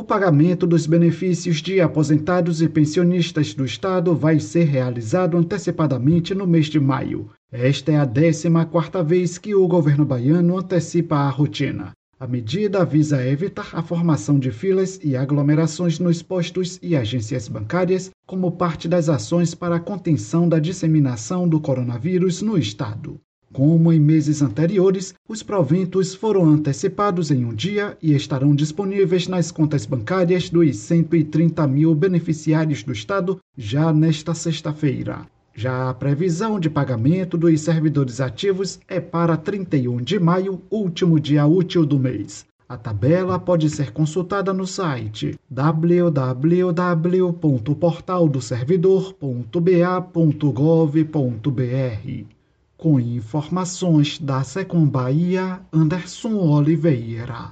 O pagamento dos benefícios de aposentados e pensionistas do Estado vai ser realizado antecipadamente no mês de maio. Esta é a 14 quarta vez que o governo baiano antecipa a rotina. A medida visa evitar a formação de filas e aglomerações nos postos e agências bancárias, como parte das ações para a contenção da disseminação do coronavírus no estado. Como em meses anteriores, os proventos foram antecipados em um dia e estarão disponíveis nas contas bancárias dos 130 mil beneficiários do Estado já nesta sexta-feira. Já a previsão de pagamento dos servidores ativos é para 31 de maio, último dia útil do mês. A tabela pode ser consultada no site www.portaldoservidor.ba.gov.br. Com informações da Secom Bahia, Anderson Oliveira.